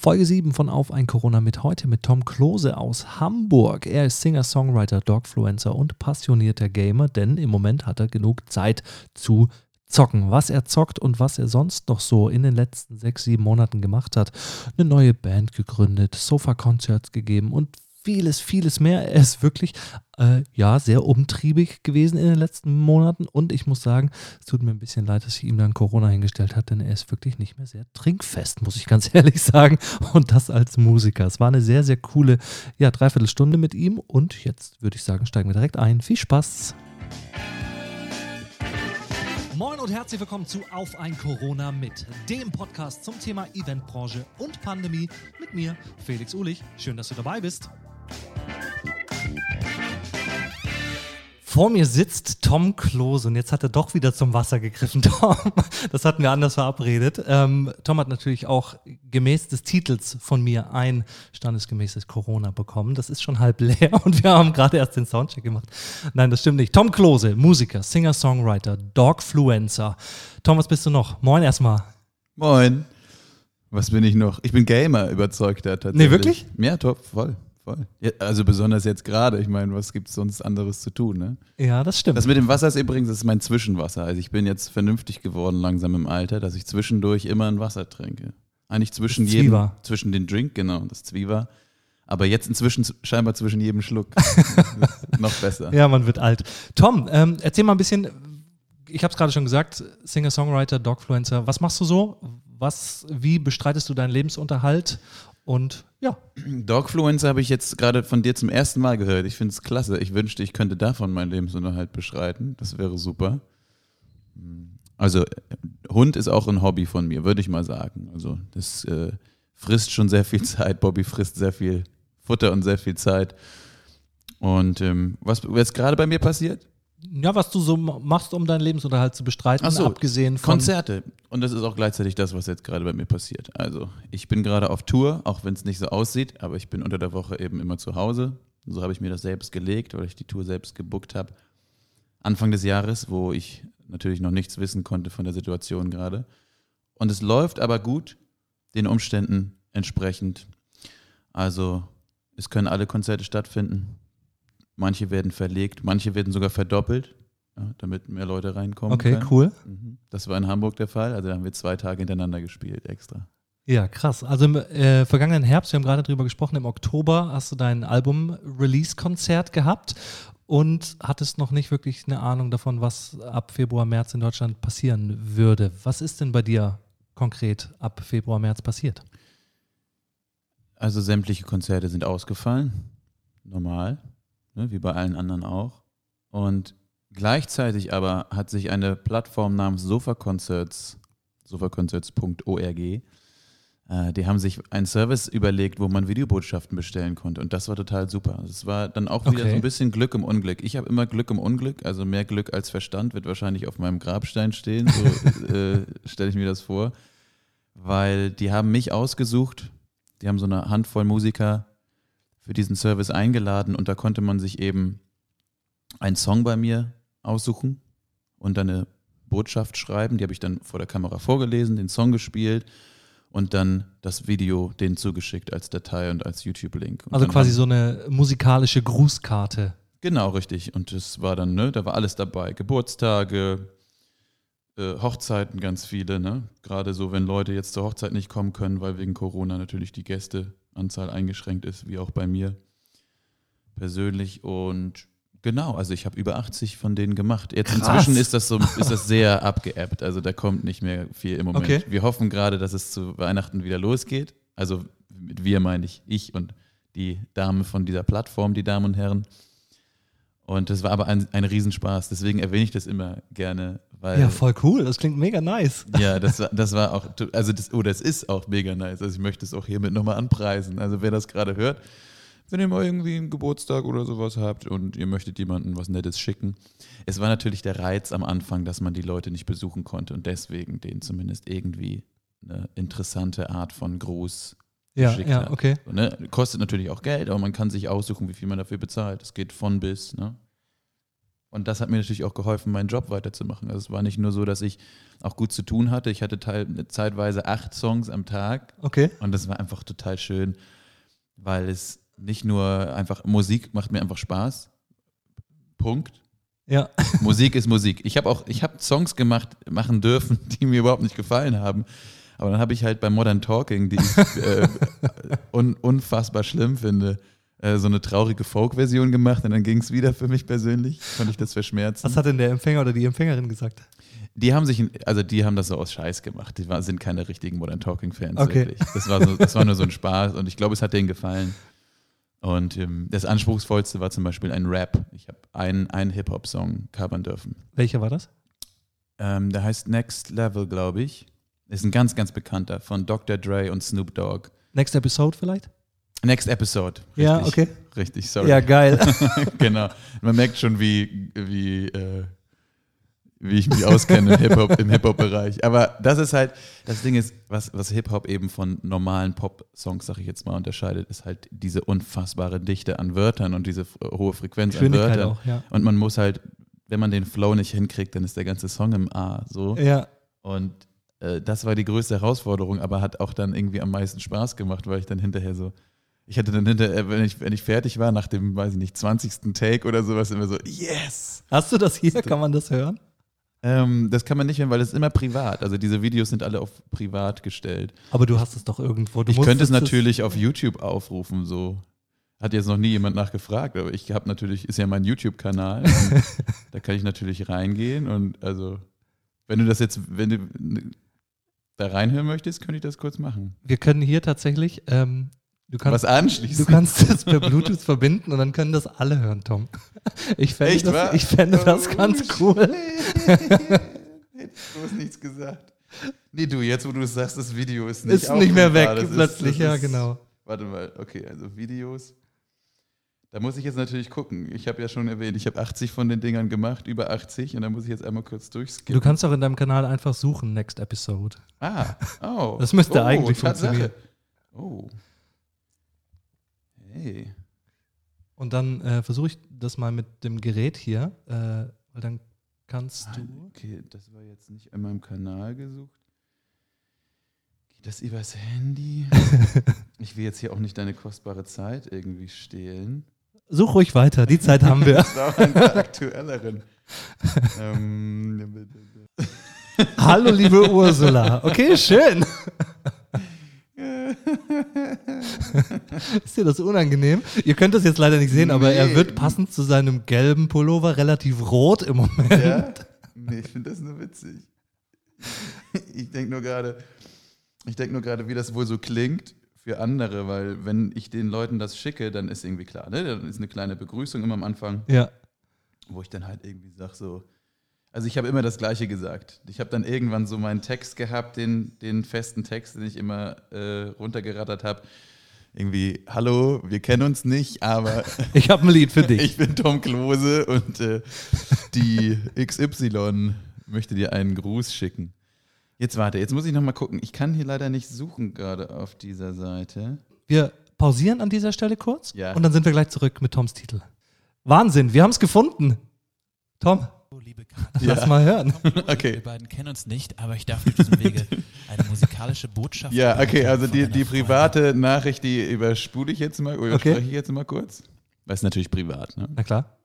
Folge 7 von Auf ein Corona mit heute mit Tom Klose aus Hamburg. Er ist Singer, Songwriter, Dogfluencer und passionierter Gamer, denn im Moment hat er genug Zeit zu zocken. Was er zockt und was er sonst noch so in den letzten sechs, sieben Monaten gemacht hat. Eine neue Band gegründet, Sofa-Concerts gegeben und vieles, vieles mehr. Er ist wirklich, äh, ja, sehr umtriebig gewesen in den letzten Monaten und ich muss sagen, es tut mir ein bisschen leid, dass ich ihm dann Corona hingestellt habe, denn er ist wirklich nicht mehr sehr trinkfest, muss ich ganz ehrlich sagen. Und das als Musiker. Es war eine sehr, sehr coole, ja, Dreiviertelstunde mit ihm und jetzt würde ich sagen, steigen wir direkt ein. Viel Spaß! Moin und herzlich willkommen zu Auf ein Corona mit, dem Podcast zum Thema Eventbranche und Pandemie mit mir, Felix Ulich. Schön, dass du dabei bist. Vor mir sitzt Tom Klose und jetzt hat er doch wieder zum Wasser gegriffen, Tom. Das hatten wir anders verabredet. Ähm, Tom hat natürlich auch gemäß des Titels von mir ein standesgemäßes Corona bekommen. Das ist schon halb leer und wir haben gerade erst den Soundcheck gemacht. Nein, das stimmt nicht. Tom Klose, Musiker, Singer, Songwriter, Dogfluencer. Tom, was bist du noch? Moin erstmal. Moin. Was bin ich noch? Ich bin Gamer, überzeugter tatsächlich. Nee, wirklich? Ja, top, voll. Voll. Ja, also besonders jetzt gerade. Ich meine, was gibt es sonst anderes zu tun, ne? Ja, das stimmt. Das mit dem Wasser ist übrigens, das ist mein Zwischenwasser. Also ich bin jetzt vernünftig geworden langsam im Alter, dass ich zwischendurch immer ein Wasser trinke. Eigentlich zwischen jedem, Zwieber. zwischen den Drink, genau, das Zwieber. Aber jetzt inzwischen scheinbar zwischen jedem Schluck. noch besser. Ja, man wird alt. Tom, ähm, erzähl mal ein bisschen, ich habe es gerade schon gesagt, Singer, Songwriter, Dogfluencer. Was machst du so? Was, wie bestreitest du deinen Lebensunterhalt? Und ja, Dogfluencer habe ich jetzt gerade von dir zum ersten Mal gehört. Ich finde es klasse. Ich wünschte, ich könnte davon meinen Lebensunterhalt beschreiten. Das wäre super. Also, Hund ist auch ein Hobby von mir, würde ich mal sagen. Also, das äh, frisst schon sehr viel Zeit. Bobby frisst sehr viel Futter und sehr viel Zeit. Und ähm, was jetzt gerade bei mir passiert? Ja, was du so ma- machst, um deinen Lebensunterhalt zu bestreiten, Ach so, abgesehen von Konzerte. Und das ist auch gleichzeitig das, was jetzt gerade bei mir passiert. Also, ich bin gerade auf Tour, auch wenn es nicht so aussieht, aber ich bin unter der Woche eben immer zu Hause. So habe ich mir das selbst gelegt, weil ich die Tour selbst gebuckt habe. Anfang des Jahres, wo ich natürlich noch nichts wissen konnte von der Situation gerade. Und es läuft aber gut, den Umständen entsprechend. Also, es können alle Konzerte stattfinden. Manche werden verlegt, manche werden sogar verdoppelt, ja, damit mehr Leute reinkommen. Okay, können. cool. Mhm. Das war in Hamburg der Fall. Also da haben wir zwei Tage hintereinander gespielt, extra. Ja, krass. Also im äh, vergangenen Herbst, wir haben gerade drüber gesprochen, im Oktober hast du dein Album-Release-Konzert gehabt und hattest noch nicht wirklich eine Ahnung davon, was ab Februar, März in Deutschland passieren würde. Was ist denn bei dir konkret ab Februar, März passiert? Also sämtliche Konzerte sind ausgefallen. Normal, ne, wie bei allen anderen auch. Und gleichzeitig aber hat sich eine Plattform namens Sofa Concerts, sofaconcerts.org, äh, die haben sich einen Service überlegt, wo man Videobotschaften bestellen konnte. Und das war total super. Es war dann auch wieder Okay. so ein bisschen Glück im Unglück. Ich habe immer Glück im Unglück, also mehr Glück als Verstand wird wahrscheinlich auf meinem Grabstein stehen. So äh, stelle ich mir das vor. Weil die haben mich ausgesucht, die haben so eine Handvoll Musiker für diesen Service eingeladen und da konnte man sich eben einen Song bei mir aussuchen und dann eine Botschaft schreiben. Die habe ich dann vor der Kamera vorgelesen, den Song gespielt und dann das Video denen zugeschickt als Datei und als YouTube-Link. Also quasi so eine musikalische Grußkarte. Genau, richtig. Und das war dann, ne, da war alles dabei. Geburtstage, äh, Hochzeiten ganz viele, ne? Gerade so, wenn Leute jetzt zur Hochzeit nicht kommen können, weil wegen Corona natürlich die Gästeanzahl eingeschränkt ist, wie auch bei mir persönlich. Und genau, also ich habe über 80 von denen gemacht. Jetzt Krass. inzwischen ist das so, ist das sehr abgeappt. Also da kommt nicht mehr viel im Moment. Okay. Wir hoffen gerade, dass es zu Weihnachten wieder losgeht. Also mit wir meine ich ich und die Damen von dieser Plattform, die Damen und Herren. Und das war aber ein, ein Riesenspaß. Deswegen erwähne ich das immer gerne, weil Ja, voll cool. Das klingt mega nice. ja, das war, das war auch, also das, oh, das ist auch mega nice. Also ich möchte es auch hiermit nochmal anpreisen. Also wer das gerade hört, wenn ihr mal irgendwie einen Geburtstag oder sowas habt und ihr möchtet jemandem was Nettes schicken. Es war natürlich der Reiz am Anfang, dass man die Leute nicht besuchen konnte und deswegen denen zumindest irgendwie eine interessante Art von Gruß Ja, geschickt ja, hat. okay. So, ne? Kostet natürlich auch Geld, aber man kann sich aussuchen, wie viel man dafür bezahlt. Es geht von bis. Ne? Und das hat mir natürlich auch geholfen, meinen Job weiterzumachen. Also es war nicht nur so, dass ich auch gut zu tun hatte. Ich hatte teil, zeitweise acht Songs am Tag. Okay. Und das war einfach total schön, weil es nicht nur einfach, Musik macht mir einfach Spaß. Punkt. Ja. Musik ist Musik. Ich habe auch, ich habe Songs gemacht, machen dürfen, die mir überhaupt nicht gefallen haben. Aber dann habe ich halt bei Modern Talking, die ich äh, un, unfassbar schlimm finde, äh, so eine traurige Folk-Version gemacht und dann ging es wieder für mich persönlich. Konnte ich das verschmerzen. Was hat denn der Empfänger oder die Empfängerin gesagt? Die haben sich, also die haben das so aus Scheiß gemacht. Die war, sind keine richtigen Modern Talking-Fans, Okay. wirklich. Das war, so, das war nur so ein Spaß und ich glaube, es hat denen gefallen. Und ähm, das Anspruchsvollste war zum Beispiel ein Rap. Ich habe einen, einen Hip-Hop-Song covern dürfen. Welcher war das? Ähm, der heißt Next Level, glaube ich. Ist ein ganz, ganz bekannter von Dr. Dre und Snoop Dogg. Next Episode vielleicht? Next Episode. Richtig, Ja, okay. Richtig, sorry. Ja, geil. genau. Man merkt schon, wie, wie, äh, wie ich mich auskenne im Hip-Hop, im Hip-Hop-Bereich. Aber das ist halt, das Ding ist, was, was Hip-Hop eben von normalen Pop-Songs, sag ich jetzt mal, unterscheidet, ist halt diese unfassbare Dichte an Wörtern und diese f- hohe Frequenz an Wörtern. auch, ja. Und man muss halt, wenn man den Flow nicht hinkriegt, dann ist der ganze Song im A so. Ja, Und äh, das war die größte Herausforderung, aber hat auch dann irgendwie am meisten Spaß gemacht, weil ich dann hinterher so, ich hatte dann hinterher, wenn ich, wenn ich fertig war, nach dem, weiß ich nicht, 20. Take oder sowas, immer so, yes! Hast du das hier? Kann man das hören? Ähm, das kann man nicht hören, weil es ist immer privat. Also diese Videos sind alle auf privat gestellt. Aber du hast es doch irgendwo. Du ich könnte es natürlich auf YouTube aufrufen, so. Hat jetzt noch nie jemand nachgefragt, aber ich habe natürlich, ist ja mein YouTube-Kanal. da kann ich natürlich reingehen und also, wenn du das jetzt, wenn du da reinhören möchtest, könnte ich das kurz machen. Wir können hier tatsächlich, ähm, du kannst, Was anschließen? du kannst das per Bluetooth verbinden und dann können das alle hören, Tom. Ich fände Echt, das, wahr? ich fände das Oh, ganz shit. cool. Du hast nichts gesagt. Nee, du, jetzt wo du es sagst, das Video ist nicht Ist nicht mehr weg. Das ist- plötzlich, das ja, ist- genau. Warte mal, okay, also Videos. Da muss ich jetzt natürlich gucken. Ich habe ja schon erwähnt, ich habe 80 von den Dingern gemacht, über 80, und da muss ich jetzt einmal kurz durchskippen. Du kannst auch in deinem Kanal einfach suchen, Next Episode. Ah, oh. Das müsste oh, eigentlich Tatsache. Oh. Hey. Und dann äh, versuche ich das mal mit dem Gerät hier, äh, weil dann kannst Ah, du. Okay, das war jetzt nicht in meinem Kanal gesucht. Geht das übers Handy? ich will jetzt hier auch nicht deine kostbare Zeit irgendwie stehlen. Such ruhig weiter, die Zeit haben wir. Aktuelleren. ähm, Hallo, liebe Ursula. Okay, schön. Ist dir das unangenehm? Ihr könnt das jetzt leider nicht sehen, aber er Nee. wird passend zu seinem gelben Pullover relativ rot im Moment. ja? Nee, ich finde das nur witzig. Ich denke nur gerade, ich denke nur gerade, wie das wohl so klingt für andere, weil wenn ich den Leuten das schicke, dann ist irgendwie klar, ne? Dann ist eine kleine Begrüßung immer am Anfang. Ja. wo ich dann halt irgendwie sage so, also ich habe immer das Gleiche gesagt. Ich habe dann irgendwann so meinen Text gehabt, den, den festen Text, den ich immer äh, runtergerattert habe. Irgendwie, hallo, wir kennen uns nicht, aber Ich habe ein Lied für dich. ich bin Tom Klose und äh, die XY möchte dir einen Gruß schicken. Jetzt warte, jetzt muss ich nochmal gucken. Ich kann hier leider nicht suchen gerade auf dieser Seite. Wir pausieren an dieser Stelle kurz Ja. und dann sind wir gleich zurück mit Toms Titel. Wahnsinn, wir haben es gefunden. Tom, Oh, liebe Karin, lass mal hören. Okay. wir beiden kennen uns nicht, aber ich darf durch diesen Wege eine musikalische Botschaft Ja, okay, also die, die Freundin. private Nachricht, die überspule ich jetzt mal, oder Okay. überspreche ich jetzt mal kurz. Weil es natürlich privat, ne? Na klar.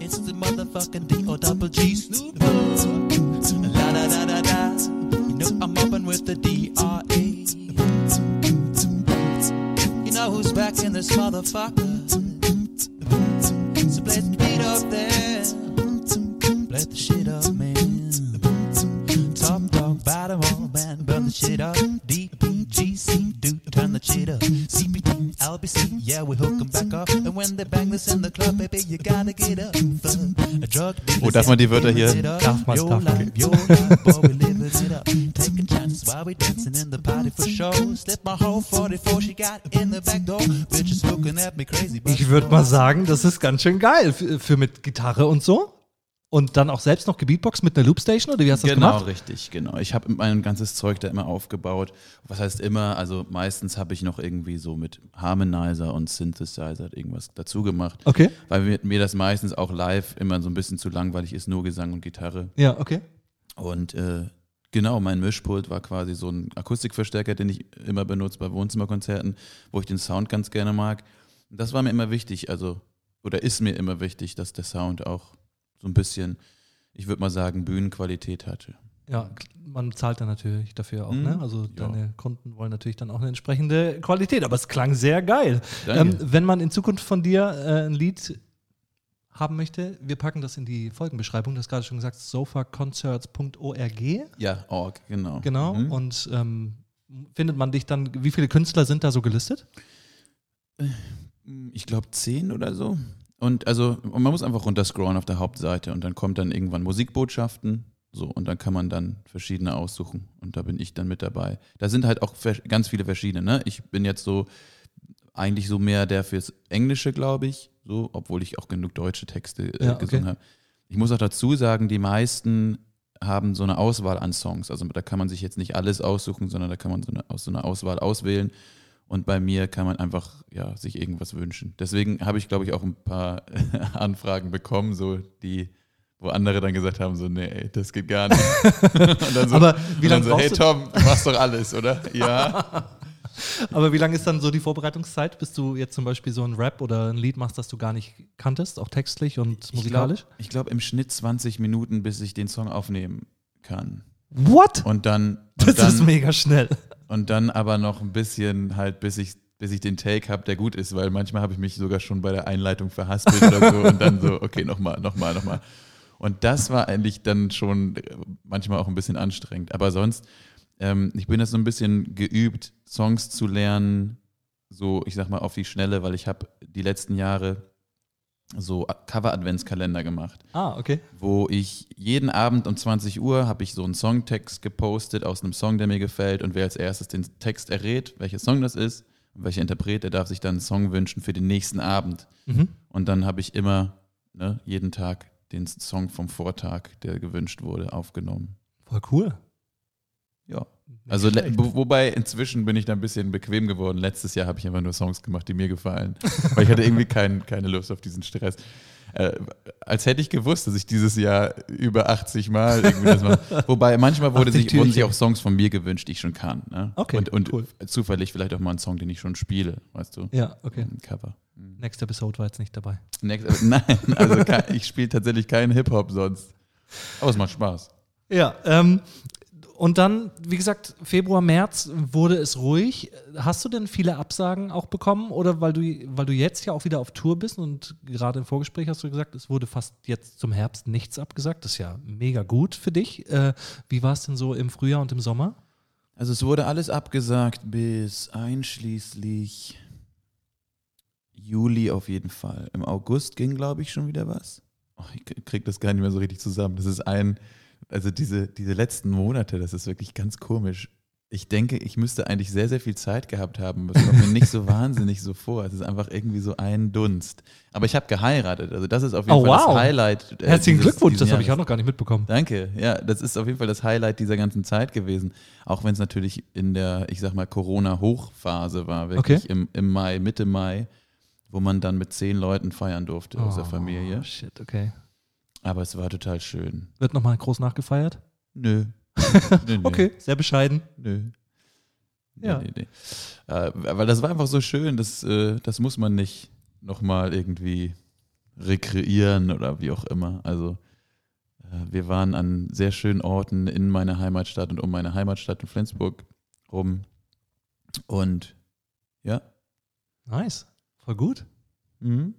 It's the motherfucking D-O-double-G Snoop with the D-R-A. You know who's back in this motherfucker. So play the beat up there. Play the shit up, man. Top dog, bottom all man, burn the shit up. D-P-G-C, do turn the shit up. CPT, LBC, yeah, we hook 'em back up. And when they bang this in the club, baby, you gotta get up. Drug Oh, darf man die Wörter hier- Darf man, Your darf man. Life, boy, we dancing in the party for show. Slip my whole 44, she got in the back door. Bitches looking at me crazy, but Ich würde mal sagen, das ist ganz schön geil für, für mit Gitarre und so. Und dann auch selbst noch Gebeatbox mit einer Loopstation oder wie hast du das genau, gemacht? richtig, genau. Ich habe mein ganzes Zeug da immer aufgebaut. Was heißt immer? Also meistens habe ich noch irgendwie so mit Harmonizer und Synthesizer irgendwas dazu gemacht, Okay. weil mir, mir das meistens auch live immer so ein bisschen zu langweilig ist, nur Gesang und Gitarre. Ja, okay. Und äh, genau, mein Mischpult war quasi so ein Akustikverstärker, den ich immer benutze bei Wohnzimmerkonzerten, wo ich den Sound ganz gerne mag. Das war mir immer wichtig, also, oder ist mir immer wichtig, dass der Sound auch so ein bisschen, ich würde mal sagen, Bühnenqualität hatte. Ja, man zahlt dann natürlich dafür auch, Mhm. ne? Also Ja. deine Kunden wollen natürlich dann auch eine entsprechende Qualität, aber es klang sehr geil. Ähm, wenn man in Zukunft von dir äh, ein Lied haben möchte, wir packen das in die Folgenbeschreibung. Du hast gerade schon gesagt, sofaconcerts.org. Ja, Org, genau. Genau. Mhm. Und ähm, findet man dich dann, wie viele Künstler sind da so gelistet? Ich glaube zehn oder so. Und also und man muss einfach runterscrollen auf der Hauptseite und dann kommt dann irgendwann Musikbotschaften. So, und dann kann man dann verschiedene aussuchen. Und da bin ich dann mit dabei. Da sind halt auch ganz viele verschiedene. Ne? Ich bin jetzt so eigentlich so mehr der fürs Englische, glaube ich, so, obwohl ich auch genug deutsche Texte äh, Ja, okay. gesungen habe. Ich muss auch dazu sagen, die meisten haben so eine Auswahl an Songs. Also da kann man sich jetzt nicht alles aussuchen, sondern da kann man so eine, aus so einer Auswahl auswählen. Und bei mir kann man einfach ja, sich irgendwas wünschen. Deswegen habe ich, glaube ich, auch ein paar Anfragen bekommen, so die, wo andere dann gesagt haben: so, nee, ey, das geht gar nicht. und dann so, Aber wie lange dann so, hey Tom, du machst doch alles, oder? Ja. Aber wie lange ist dann so die Vorbereitungszeit, bis du jetzt zum Beispiel so ein Rap oder ein Lied machst, das du gar nicht kanntest, auch textlich und musikalisch? Ich glaube, glaub, im Schnitt 20 Minuten, bis ich den Song aufnehmen kann. What? Und dann, Das und dann, ist mega schnell. und dann aber noch ein bisschen halt, bis ich, bis ich den Take habe, der gut ist, weil manchmal habe ich mich sogar schon bei der Einleitung verhaspelt oder so und dann so, okay, nochmal, nochmal, nochmal. Und das war eigentlich dann schon manchmal auch ein bisschen anstrengend. Aber sonst, ähm, ich bin jetzt so ein bisschen geübt, Songs zu lernen, so, ich sag mal, auf die Schnelle, weil ich habe die letzten Jahre so Cover-Adventskalender gemacht Ah, okay. wo ich jeden Abend um 20 Uhr habe ich so einen Songtext gepostet aus einem Song, der mir gefällt und wer als erstes den Text errät, welcher Song das ist und welcher Interpret, der darf sich dann einen Song wünschen für den nächsten Abend. Mhm. Und dann habe ich immer ne, jeden Tag den Song vom Vortag, der gewünscht wurde, aufgenommen. Voll cool. Ja. Also wobei inzwischen bin ich da ein bisschen bequem geworden. Letztes Jahr habe ich einfach nur Songs gemacht, die mir gefallen. Weil ich hatte irgendwie kein, keine Lust auf diesen Stress. Äh, als hätte ich gewusst, dass ich dieses Jahr über 80 Mal irgendwie das mache. Wobei manchmal wurde 80 sich, wurden sich auch Songs von mir gewünscht, die ich schon kann. Ne? Okay, Und, und cool. zufällig vielleicht auch mal einen Song, den ich schon spiele, weißt du? Ja, okay. Ein Cover. Next Episode war jetzt nicht dabei. Next, nein, also ich spiele tatsächlich keinen Hip-Hop sonst. Aber es macht Spaß. Ja, ähm, und dann, wie gesagt, Februar, März wurde es ruhig. Hast du denn viele Absagen auch bekommen? Oder weil du, weil du jetzt ja auch wieder auf Tour bist und gerade im Vorgespräch hast du gesagt, es wurde fast jetzt zum Herbst nichts abgesagt. Das ist ja mega gut für dich. Äh, wie war es denn so im Frühjahr und im Sommer? Also es wurde alles abgesagt bis einschließlich Juli auf jeden Fall. Im August ging, glaube ich, schon wieder was. Oh, ich kriege das gar nicht mehr so richtig zusammen. Das ist ein, also diese, diese letzten Monate, das ist wirklich ganz komisch. Ich denke, ich müsste eigentlich sehr, sehr viel Zeit gehabt haben. Das kommt mir nicht so wahnsinnig so vor. Es ist einfach irgendwie so ein Dunst. Aber ich habe geheiratet. Also das ist auf jeden Oh, Fall wow. das Highlight. äh, Herzlichen dieses- Glückwunsch, das habe ich auch noch gar nicht mitbekommen. Danke. Ja, das ist auf jeden Fall das Highlight dieser ganzen Zeit gewesen. Auch wenn es natürlich in der, ich sag mal, Corona-Hochphase war, wirklich Okay. im, im Mai, Mitte Mai, wo man dann mit zehn Leuten feiern durfte aus der Familie. Oh, shit, okay. Aber es war total schön. Wird nochmal groß nachgefeiert? Nö. nö, nö. Okay, sehr bescheiden. Nö. Nee, Ja. nee, nee. Äh, weil das war einfach so schön, das, äh, das muss man nicht nochmal irgendwie rekreieren oder wie auch immer. Also äh, wir waren an sehr schönen Orten in meiner Heimatstadt und um meine Heimatstadt in Flensburg rum. Und ja. Nice. Voll gut.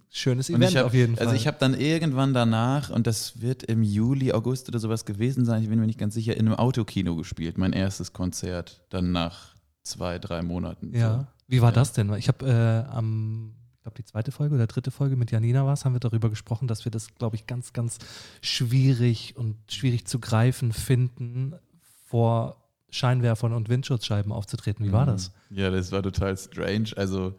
Schönes Und Event hab, auf jeden Fall. Also ich habe dann irgendwann danach, und das wird im Juli, August oder sowas gewesen sein, ich bin mir nicht ganz sicher, in einem Autokino gespielt. Mein erstes Konzert dann nach zwei, drei Monaten. Ja. Wie war Ja. das denn? Ich habe äh, am, ich glaube, die zweite Folge oder dritte Folge mit Janina war es, haben wir darüber gesprochen, dass wir das, glaube ich, ganz, ganz schwierig und schwierig zu greifen finden, vor Scheinwerfern und Windschutzscheiben aufzutreten. Wie war Mhm. das? Ja, das war total strange. Also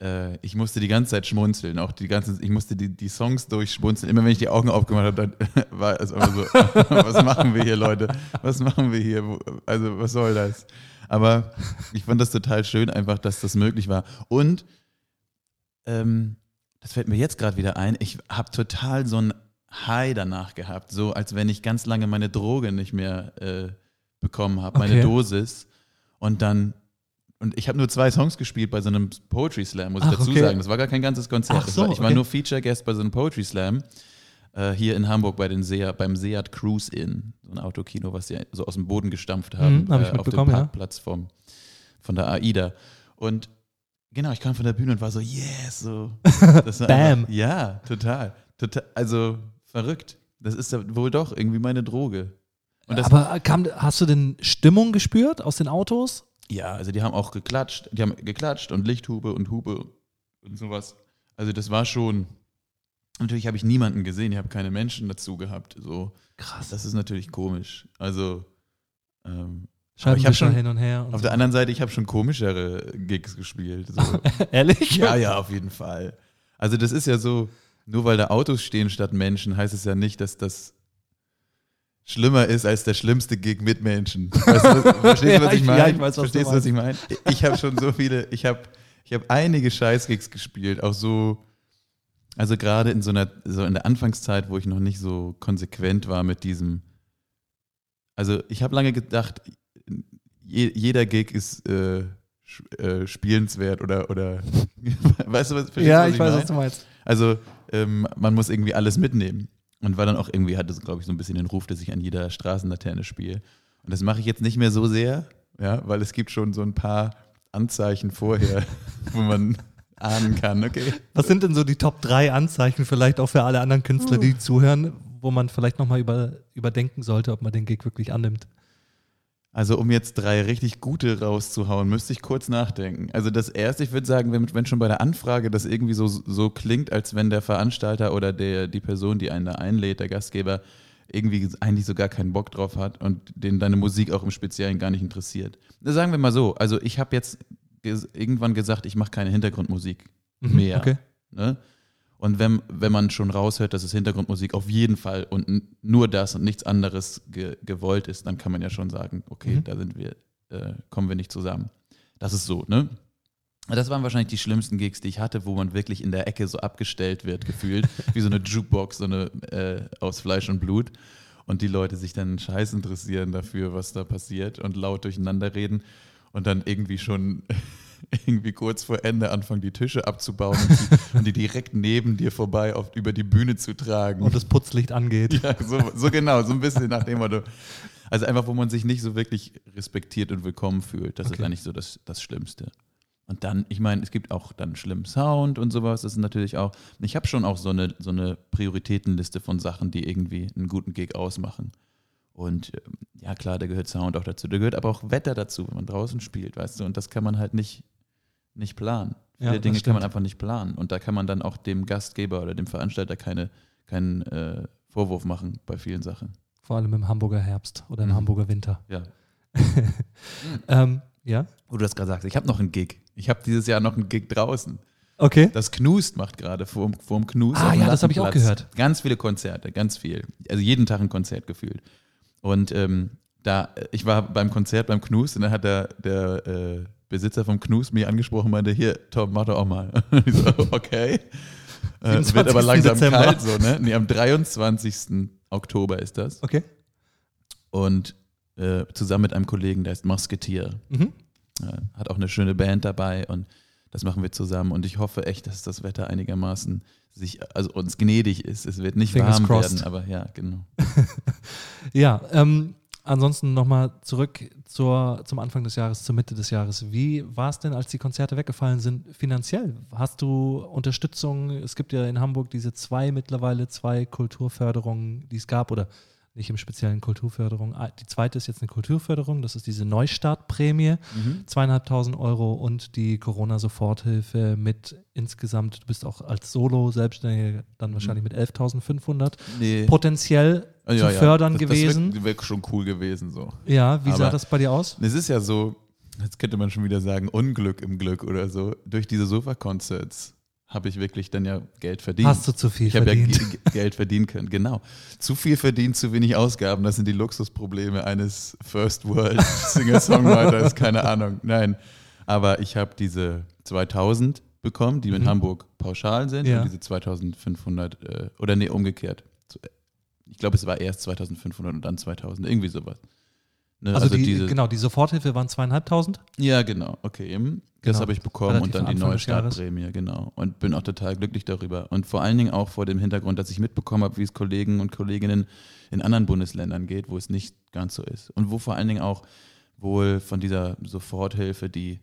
äh, ich musste die ganze Zeit schmunzeln, auch die ganzen, ich musste die, die Songs durchschmunzeln. Immer wenn ich die Augen aufgemacht habe, dann war es immer so, was machen wir hier, Leute? Was machen wir hier? Also, was soll das? Aber ich fand das total schön, einfach, dass das möglich war. Und ähm, das fällt mir jetzt gerade wieder ein, ich habe total so ein High danach gehabt, so als wenn ich ganz lange meine Droge nicht mehr äh, bekommen habe, meine Okay. Dosis. Und dann, und ich habe nur zwei Songs gespielt bei so einem Poetry Slam, muss ich Ach, dazu okay. sagen. Das war gar kein ganzes Konzert. So, war, ich war okay. nur Feature Guest bei so einem Poetry Slam äh, hier in Hamburg bei den Seat, beim Seat Cruise Inn, so ein Autokino, was sie so aus dem Boden gestampft haben, Mhm, hab ich äh, auf dem mitbekommen, ja. Parkplatz vom, von der AIDA. Und genau, ich kam von der Bühne und war so, yes, so. Das war Bam. Einfach, ja, total, total. Also verrückt. Das ist ja wohl doch irgendwie meine Droge. Und das, Aber kam, hast du denn Stimmung gespürt aus den Autos? Ja, also die haben auch geklatscht, die haben geklatscht und Lichthube und Hube und sowas. Also das war schon. Natürlich habe ich niemanden gesehen, ich habe keine Menschen dazu gehabt. So, Krass. das ist natürlich komisch. Also ähm, Scheiben ich hab schon- hin und her. Und auf so. der anderen Seite, ich habe schon komischere Gigs gespielt. So. Ehrlich? ja, ja, auf jeden Fall. Also das ist ja so, nur weil da Autos stehen statt Menschen, heißt es ja nicht, dass das schlimmer ist als der schlimmste Gig mit Menschen. Weißt du, verstehst Ja, du, was ich ich- meine? ja, ich weiß, was verstehst du, was ich meine? Ich habe schon so viele, ich habe ich hab einige Scheißgigs gespielt, auch so, also gerade in so einer, so in der Anfangszeit, wo ich noch nicht so konsequent war mit diesem, also ich habe lange gedacht, je, jeder Gig ist äh, äh, spielenswert oder, oder weißt du, was, verstehst Ja, was ich weiß, meine? was du meinst. Also ähm, man muss irgendwie alles mitnehmen. Und war dann auch irgendwie, hatte so, glaube ich, so ein bisschen den Ruf, dass ich an jeder Straßenlaterne spiele. Und das mache ich jetzt nicht mehr so sehr, ja, weil es gibt schon so ein paar Anzeichen vorher, wo man ahnen kann, okay. Was sind denn so die Top 3 Anzeichen vielleicht auch für alle anderen Künstler, die zuhören, wo man vielleicht nochmal über, überdenken sollte, ob man den Gig wirklich annimmt? Also um jetzt drei richtig gute rauszuhauen, müsste ich kurz nachdenken. Also das erste, ich würde sagen, wenn, wenn schon bei der Anfrage das irgendwie so, so klingt, als wenn der Veranstalter oder der, die Person, die einen da einlädt, der Gastgeber, irgendwie eigentlich so gar keinen Bock drauf hat und den deine Musik auch im Speziellen gar nicht interessiert. Na, Sagen wir mal so, also ich habe jetzt ges irgendwann gesagt, ich mache keine Hintergrundmusik Mhm, mehr. Okay. Ne? Und wenn, wenn man schon raushört, dass es Hintergrundmusik auf jeden Fall und nur das und nichts anderes ge gewollt ist, dann kann man ja schon sagen, okay, Mhm. da sind wir, äh, kommen wir nicht zusammen. Das ist so, ne? Das waren wahrscheinlich die schlimmsten Gigs, die ich hatte, wo man wirklich in der Ecke so abgestellt wird, gefühlt, wie so eine Jukebox, so eine äh, aus Fleisch und Blut. Und die Leute sich dann scheiß interessieren dafür, was da passiert und laut durcheinander reden und dann irgendwie schon irgendwie kurz vor Ende anfangen, die Tische abzubauen und die, und die direkt neben dir vorbei auf, über die Bühne zu tragen. Und das Putzlicht angeht. ja, so, so genau, so ein bisschen nach dem Motto. Also einfach, wo man sich nicht so wirklich respektiert und willkommen fühlt. Das ist Okay. eigentlich so das, das Schlimmste. Und dann, ich meine, es gibt auch dann schlimmen Sound und sowas. Das ist natürlich auch, ich habe schon auch so eine, so eine Prioritätenliste von Sachen, die irgendwie einen guten Gig ausmachen. Und ähm, ja, klar, da gehört Sound auch dazu. Da gehört aber auch Wetter dazu, wenn man draußen spielt, weißt du. Und das kann man halt nicht, nicht planen. Ja, Viele das Dinge kann man einfach nicht planen. Und da kann man dann auch dem Gastgeber oder dem Veranstalter keine, keinen äh, Vorwurf machen bei vielen Sachen. Vor allem im Hamburger Herbst oder im Mhm. Hamburger Winter. Ja. Ähm, ja. Wo du das gerade sagst, ich habe noch einen Gig. Ich habe dieses Jahr noch einen Gig draußen. Okay. Das Knust macht gerade vorm, vorm Knust. Ah, dem ja, das habe ich auch gehört. Ganz viele Konzerte, ganz viel. Also jeden Tag ein Konzert gefühlt. Und ähm, da, ich war beim Konzert beim Knust und dann hat der, der äh, Besitzer vom Knust mich angesprochen und meinte, hier, Tom, mach doch auch mal. ich so, okay. Äh, wird 27. aber langsam Dezember. kalt so, ne? Nee, am 23. Oktober ist das. Okay. Und äh, zusammen mit einem Kollegen, der heißt Musketier. Mhm. Hat auch eine schöne Band dabei und das machen wir zusammen. Und ich hoffe echt, dass das Wetter einigermaßen sich, also uns gnädig ist. Es wird nicht Fingers warm crossed. werden, aber ja, genau. Ja, ähm, ansonsten nochmal zurück zur, zum Anfang des Jahres, zur Mitte des Jahres. Wie war es denn, als die Konzerte weggefallen sind, finanziell? Hast du Unterstützung? Es gibt ja in Hamburg diese zwei mittlerweile, zwei Kulturförderungen, die es gab, oder nicht im speziellen Kulturförderung. Ah, Die zweite ist jetzt eine Kulturförderung, das ist diese Neustartprämie, zweieinhalbtausend Euro und die Corona-Soforthilfe mit insgesamt, du bist auch als Solo-Selbstständiger dann wahrscheinlich mit 11.500 Nee. potenziell ja, zu ja. fördern das, gewesen. Das wäre wär schon cool gewesen so. Ja, wie sah Aber- das bei dir aus? Es ist ja so, jetzt könnte man schon wieder sagen, Unglück im Glück oder so. Durch diese Sofa-Concerts habe ich wirklich dann ja Geld verdient. Hast du zu viel ich habe ja verdient? G- Geld verdienen können, genau. Zu viel verdient, zu wenig Ausgaben, das sind die Luxusprobleme eines First World Singer-Songwriters, keine Ahnung. Nein, aber ich habe diese 2000 bekommen, die in Mhm. Hamburg pauschal sind Ja. und diese 2500, äh, oder nee, umgekehrt. Ich glaube, es war erst 2500 und dann 2000, irgendwie sowas. Ne, Also, die, diese, genau, die Soforthilfe waren zweieinhalbtausend. ja, genau, okay. eben. Das Genau. habe ich bekommen und dann die neue. Startprämie, genau. Und bin auch total glücklich darüber. Und vor allen Dingen auch vor dem Hintergrund, dass ich mitbekommen habe, wie es Kollegen und Kolleginnen in anderen Bundesländern geht, wo es nicht ganz so ist. Und wo vor allen Dingen auch wohl von dieser Soforthilfe die,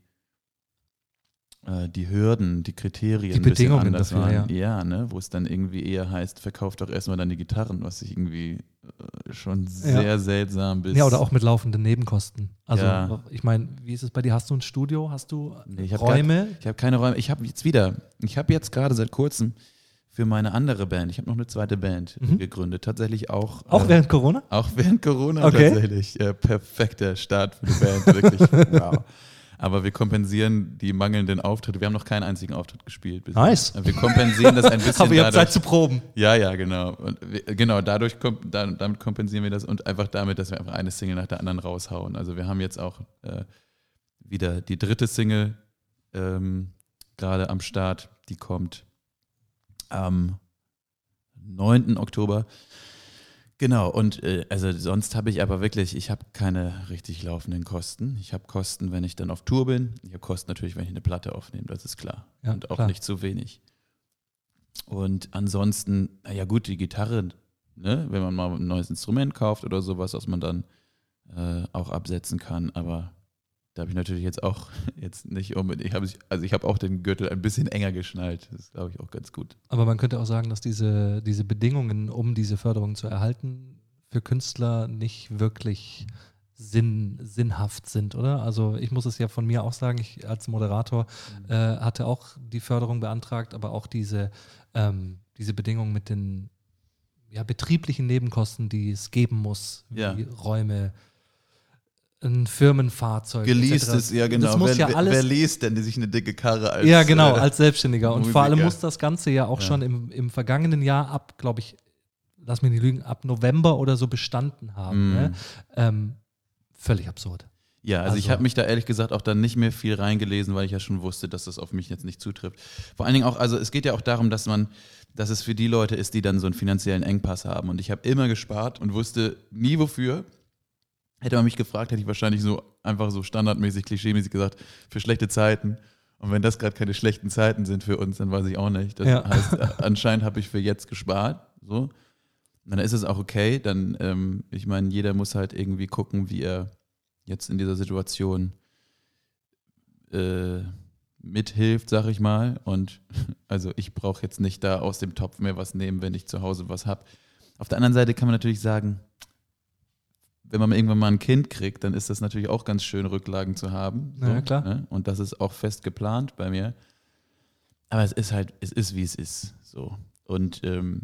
die Hürden, die Kriterien Die ein bisschen Bedingungen anders dafür, waren. Ja, ne? wo es dann irgendwie eher heißt, verkauft doch erstmal dann die Gitarren, was ich irgendwie äh, schon sehr seltsam bis. Ja, oder auch mit laufenden Nebenkosten. Also, Ja. ich meine, wie ist es bei dir? Hast du ein Studio? Hast du Nee, ich Räume? Ich habe keine Räume. Ich habe jetzt wieder, ich habe jetzt gerade seit kurzem für meine andere Band, ich habe noch eine zweite Band Mhm. gegründet, tatsächlich auch. Auch äh, während Corona? auch während Corona Okay. tatsächlich. Äh, perfekter Start für die Band, wirklich. wow. Aber wir kompensieren die mangelnden Auftritte. Wir haben noch keinen einzigen Auftritt gespielt. bisher. Nice. Wir kompensieren das ein bisschen Aber ihr habt Zeit dadurch. zu proben. Ja, ja, genau. Und wir, genau, dadurch komp da, damit kompensieren wir das und einfach damit, dass wir einfach eine Single nach der anderen raushauen. Also wir haben jetzt auch äh, wieder die dritte Single ähm, gerade am Start. Die kommt am 9. Oktober. Genau, und äh, also sonst habe ich aber wirklich, ich habe keine richtig laufenden Kosten. Ich habe Kosten, wenn ich dann auf Tour bin. Ich habe Kosten natürlich, wenn ich eine Platte aufnehme, das ist klar. Ja, und auch klar. nicht zu wenig. Und ansonsten, na ja gut, die Gitarre, ne, wenn man mal ein neues Instrument kauft oder sowas, was man dann äh, auch absetzen kann, aber da habe ich natürlich jetzt auch jetzt nicht unbedingt, ich habe, also ich habe auch den Gürtel ein bisschen enger geschnallt. Das ist, glaube ich, auch ganz gut. Aber man könnte auch sagen, dass diese, diese Bedingungen, um diese Förderung zu erhalten, für Künstler nicht wirklich sinn, sinnhaft sind, oder? Also ich muss es ja von mir auch sagen, ich als Moderator äh, hatte auch die Förderung beantragt, aber auch diese, ähm, diese Bedingungen mit den ja, betrieblichen Nebenkosten, die es geben muss, wie Ja. Räume, ein Firmenfahrzeug. Geleast etc. ist, ja genau. Das muss wer, ja alles wer liest denn sich eine dicke Karre als ja, genau, äh, als Selbstständiger. Und vor allem muss das Ganze ja auch Ja. schon im, im vergangenen Jahr ab, glaube ich, lass mich nicht lügen, ab November oder so bestanden haben. Mm. Ne? Ähm, völlig absurd. Ja, also, ich Also- habe mich da ehrlich gesagt auch dann nicht mehr viel reingelesen, weil ich ja schon wusste, dass das auf mich jetzt nicht zutrifft. Vor allen Dingen auch, also es geht ja auch darum, dass man, dass es für die Leute ist, die dann so einen finanziellen Engpass haben. Und ich habe immer gespart und wusste nie wofür. Hätte man mich gefragt, hätte ich wahrscheinlich so einfach so standardmäßig, klischeemäßig gesagt, für schlechte Zeiten. Und wenn das gerade keine schlechten Zeiten sind für uns, dann weiß ich auch nicht. Das Ja. heißt, anscheinend habe ich für jetzt gespart. So. Dann ist es auch okay. Dann, ähm, ich meine, jeder muss halt irgendwie gucken, wie er jetzt in dieser Situation äh, mithilft, sag ich mal. Und also ich brauche jetzt nicht da aus dem Topf mehr was nehmen, wenn ich zu Hause was habe. Auf der anderen Seite kann man natürlich sagen, wenn man irgendwann mal ein Kind kriegt, dann ist das natürlich auch ganz schön, Rücklagen zu haben. Na ja, klar. Ne? Und das ist auch fest geplant bei mir. Aber es ist halt, es ist, wie es ist. So. Und ähm,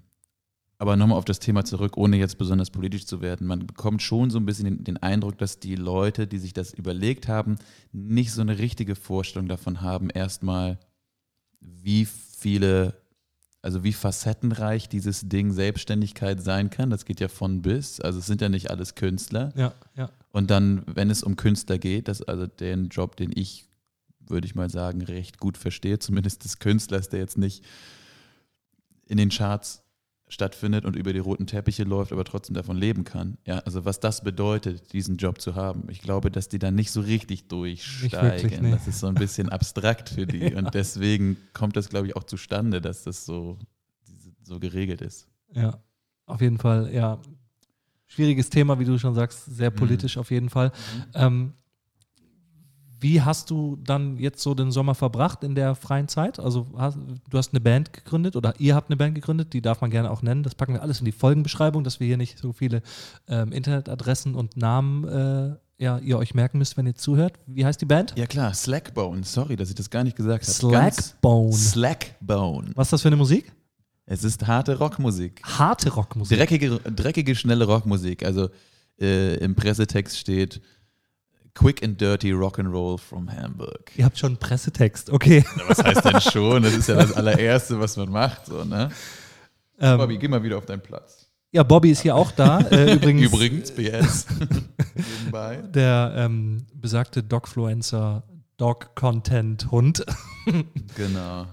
aber nochmal auf das Thema zurück, ohne jetzt besonders politisch zu werden. Man bekommt schon so ein bisschen den, den Eindruck, dass die Leute, die sich das überlegt haben, nicht so eine richtige Vorstellung davon haben, erstmal, wie viele, also wie facettenreich dieses Ding Selbstständigkeit sein kann. Das geht ja von bis. Also es sind ja nicht alles Künstler. Ja, ja. Und dann, wenn es um Künstler geht, das ist also den Job, den ich, würde ich mal sagen, recht gut verstehe, zumindest des Künstlers, der jetzt nicht in den Charts stattfindet und über die roten Teppiche läuft, aber trotzdem davon leben kann. Ja, also was das bedeutet, diesen Job zu haben. Ich glaube, dass die da nicht so richtig durchsteigen. wirklich, nee. Das ist so ein bisschen abstrakt für die. Und deswegen kommt das, glaube ich, auch zustande, dass das so, so geregelt ist. Ja, auf jeden Fall, ja. Schwieriges Thema, wie du schon sagst, Mhm. sehr politisch auf jeden Fall. Ähm, wie hast du dann jetzt so den Sommer verbracht in der freien Zeit? Also hast, du hast eine Band gegründet oder ihr habt eine Band gegründet, die darf man gerne auch nennen. Das packen wir alles in die Folgenbeschreibung, dass wir hier nicht so viele ähm, Internetadressen und Namen äh, ja, ihr euch merken müsst, wenn ihr zuhört. Wie heißt die Band? Ja klar, Slackbone. Sorry, dass ich das gar nicht gesagt habe. Slackbone. Slackbone. Was ist das für eine Musik? Es ist harte Rockmusik. Harte Rockmusik. Dreckige, dreckige, schnelle Rockmusik. Also äh, im Pressetext steht Quick and Dirty Rock'n'Roll from Hamburg. Ihr habt schon einen Pressetext, okay. Na, was heißt denn schon? Das ist ja das allererste, was man macht. So, ne? Ähm, Bobby, geh mal wieder auf deinen Platz. ja, Bobby ist hier auch da. Äh, übrigens, Übrigens, PS. Nebenbei. der ähm, besagte Dogfluencer Dog-Content-Hund. Genau.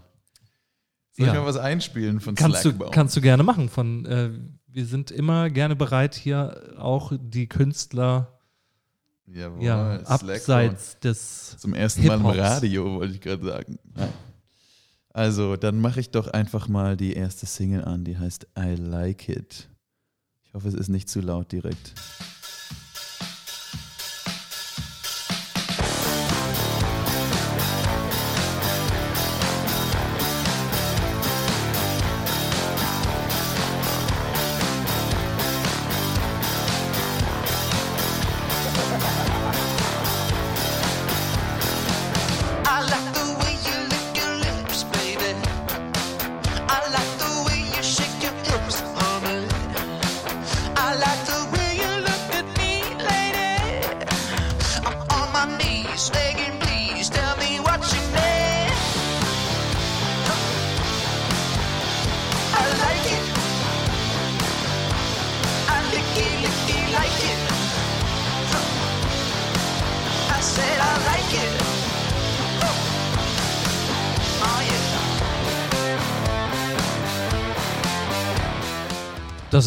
Soll Ja. ich mal was einspielen von Kannst du, Slackbone? kannst du gerne machen. Von, äh, wir sind immer gerne bereit, hier auch die Künstler Jawohl, ja, abseits des. Zum ersten Mal im. Radio, wollte ich gerade sagen. Ja. Also, dann mache ich doch einfach mal die erste Single an, die heißt I Like It. Ich hoffe, es ist nicht zu laut direkt.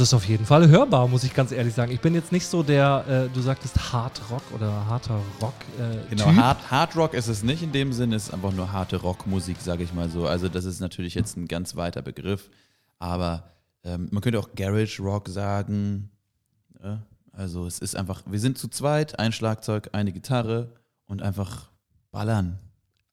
Das ist auf jeden Fall hörbar, muss ich ganz ehrlich sagen. Ich bin jetzt nicht so der, äh, du sagtest Hard Rock oder harter Rock. Äh, Genau, typ. Hard, Hard Rock ist es nicht in dem Sinne, es ist einfach nur harte Rockmusik, sage ich mal so. Also das ist natürlich jetzt ein ganz weiter Begriff, aber ähm, man könnte auch Garage Rock sagen. Ja? Also es ist einfach, wir sind zu zweit, ein Schlagzeug, eine Gitarre und einfach ballern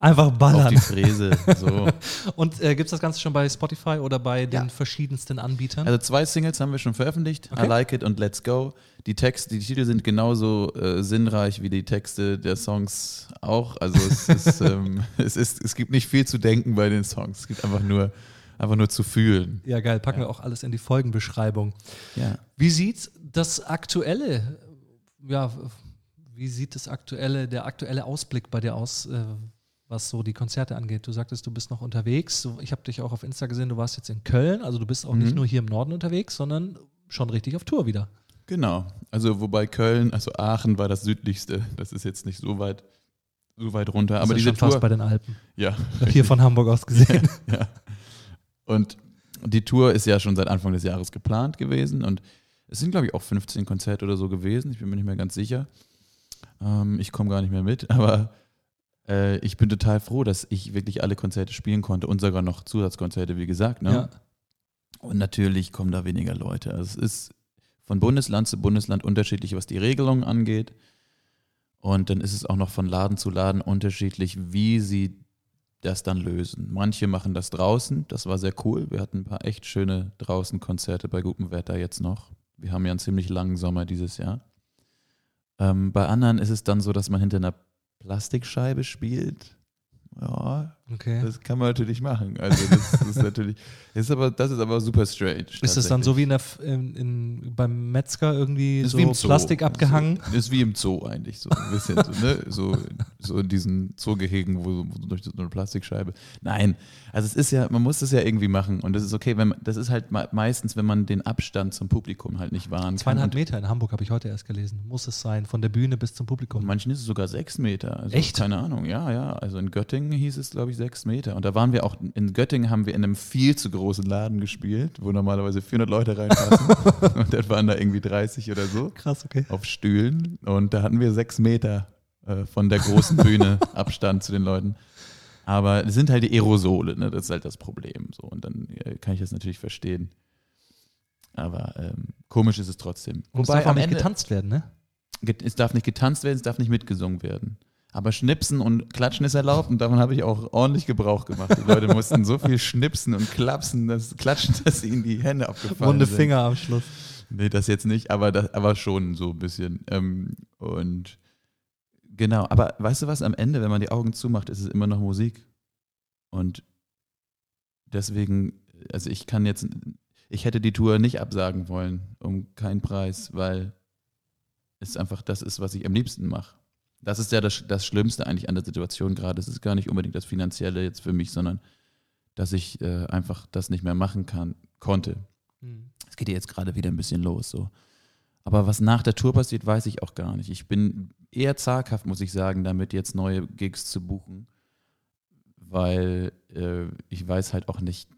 Einfach auf die ballern. Fräse. So. Und äh, gibt es das Ganze schon bei Spotify oder bei den Ja. verschiedensten Anbietern? Also zwei Singles haben wir schon veröffentlicht, Okay. I Like It und Let's Go. Die Texte, die Titel sind genauso äh, sinnreich wie die Texte der Songs auch. Also es, ist, ähm, es, ist, es gibt nicht viel zu denken bei den Songs. Es gibt einfach nur, einfach nur zu fühlen. ja, geil. Packen wir auch alles in die Folgenbeschreibung. Ja. Wie sieht das aktuelle, ja, wie sieht das aktuelle, der aktuelle Ausblick bei dir aus, äh, was so die Konzerte angeht? Du sagtest, du bist noch unterwegs. Ich habe dich auch auf Insta gesehen, du warst jetzt in Köln. Also du bist auch nicht Mhm. nur hier im Norden unterwegs, sondern schon richtig auf Tour wieder. Genau. Also wobei Köln, also Aachen war das südlichste. Das ist jetzt nicht so weit, so weit runter. Das Aber ist diese schon fast Tour, bei den Alpen. ja, Hier von Hamburg aus gesehen. ja. Und die Tour ist ja schon seit Anfang des Jahres geplant gewesen und es sind, glaube ich, auch 15 Konzerte oder so gewesen. Ich bin mir nicht mehr ganz sicher. Ähm, ich komme gar nicht mehr mit, aber äh, ich bin total froh, dass ich wirklich alle Konzerte spielen konnte und sogar noch Zusatzkonzerte, wie gesagt. Ne? Ja. Und natürlich kommen da weniger Leute. Also es ist von Bundesland zu Bundesland unterschiedlich, was die Regelungen angeht. Und dann ist es auch noch von Laden zu Laden unterschiedlich, wie sie das dann lösen. Manche machen das draußen, das war sehr cool. Wir hatten ein paar echt schöne draußen Konzerte bei gutem Wetter jetzt noch. Wir haben ja einen ziemlich langen Sommer dieses Jahr. Ähm, bei anderen ist es dann so, dass man hinter einer Plastikscheibe spielt. Ja, Okay. das kann man natürlich machen. Also das, das ist natürlich, ist aber, das ist aber super strange. Ist es dann so wie in der, in, in, beim Metzger irgendwie Ist so wie im Zoo. Plastik abgehangen? So, ist wie im Zoo eigentlich, so ein bisschen. so, ne? so, so in diesen Zoogehegen, wo, wo durch so eine Plastikscheibe. Nein, also es ist ja, man muss das ja irgendwie machen und das ist okay, wenn man, das ist halt me- meistens, wenn man den Abstand zum Publikum halt nicht wahren kann. Zweieinhalb Und Meter in Hamburg habe ich heute erst gelesen. Muss es sein, von der Bühne bis zum Publikum. manchen ist es sogar sechs Meter. Also Echt? Keine Ahnung, ja, ja. Also in Göttingen hieß es, glaube ich, sechs Meter. Und da waren wir auch, in Göttingen haben wir in einem viel zu großen Laden gespielt, wo normalerweise 400 Leute reinpassen. und dann waren da irgendwie 30 oder so. Krass, okay. auf Stühlen und da hatten wir sechs Meter äh, von der großen Bühne Abstand zu den Leuten. Aber es sind halt die Aerosole, ne? das ist halt das Problem. So. Und dann äh, kann ich das natürlich verstehen. Aber ähm, komisch ist es trotzdem. Und es darf auch nicht getanzt werden, ne? es darf nicht getanzt werden, es darf nicht mitgesungen werden. Aber Schnipsen und Klatschen ist erlaubt und davon habe ich auch ordentlich Gebrauch gemacht. Die Leute mussten so viel schnipsen und klapsen, das, klatschen, dass ihnen die Hände abgefallen Runde sind. Finger am Schluss. Nee, das jetzt nicht, aber, das, aber schon so ein bisschen. Ähm, und genau, aber weißt du was, am Ende, wenn man die Augen zumacht, ist es immer noch Musik. Und deswegen, also ich kann jetzt, ich hätte die Tour nicht absagen wollen, um keinen Preis, weil es einfach das ist, was ich am liebsten mache. Das ist ja das, das Schlimmste eigentlich an der Situation gerade. Es ist gar nicht unbedingt das Finanzielle jetzt für mich, sondern dass ich äh, einfach das nicht mehr machen kann, konnte. Mhm. Es geht ja jetzt gerade wieder ein bisschen los. So. Aber was nach der Tour passiert, weiß ich auch gar nicht. Ich bin eher zaghaft, muss ich sagen, damit jetzt neue Gigs zu buchen, weil äh, ich weiß halt auch nicht.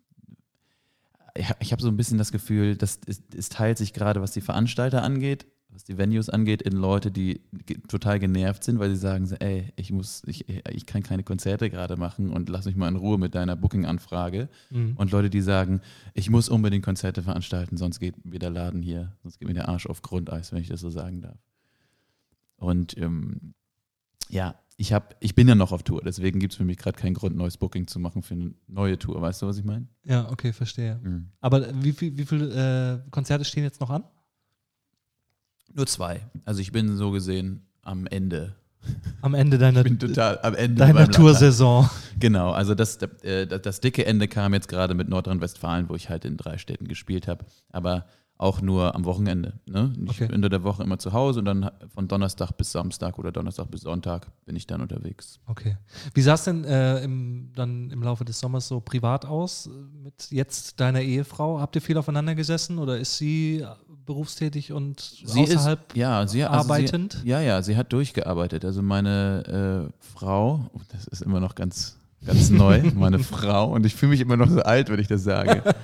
Ich, ich habe so ein bisschen das Gefühl, dass es, es teilt sich gerade, was die Veranstalter angeht, was die Venues angeht, in Leute, die total genervt sind, weil sie sagen, ey, ich muss, ich, ich kann keine Konzerte gerade machen und lass mich mal in Ruhe mit deiner Booking-Anfrage. Mhm. Und Leute, die sagen, ich muss unbedingt Konzerte veranstalten, sonst geht mir der Laden hier, sonst geht mir der Arsch auf Grundeis, wenn ich das so sagen darf. Und ähm, ja, ich, hab, ich bin ja noch auf Tour, deswegen gibt es für mich gerade keinen Grund, neues Booking zu machen für eine neue Tour. Weißt du, was ich meine? Ja, okay, verstehe. Mhm. Aber wie viel, wie viele äh, Konzerte stehen jetzt noch an? Nur zwei. Also ich bin so gesehen am Ende. Am Ende deiner, Ich bin total am Ende. deiner. Toursaison. Genau, also das, äh, das, das dicke Ende kam jetzt gerade mit Nordrhein-Westfalen, wo ich halt in drei Städten gespielt habe. Aber auch nur am Wochenende. Ne? Ich Okay. bin unter der Woche immer zu Hause und dann von Donnerstag bis Samstag oder Donnerstag bis Sonntag bin ich dann unterwegs. Okay. Wie sah es denn äh, im, dann im Laufe des Sommers so privat aus äh, mit jetzt deiner Ehefrau? Habt ihr viel aufeinander gesessen oder ist sie äh, berufstätig und Sie außerhalb ist, ja, sie, also arbeitend? Sie, ja, ja, sie hat durchgearbeitet. Also meine äh, Frau, oh, das ist immer noch ganz, ganz neu, meine Frau, und ich fühle mich immer noch so alt, wenn ich das sage.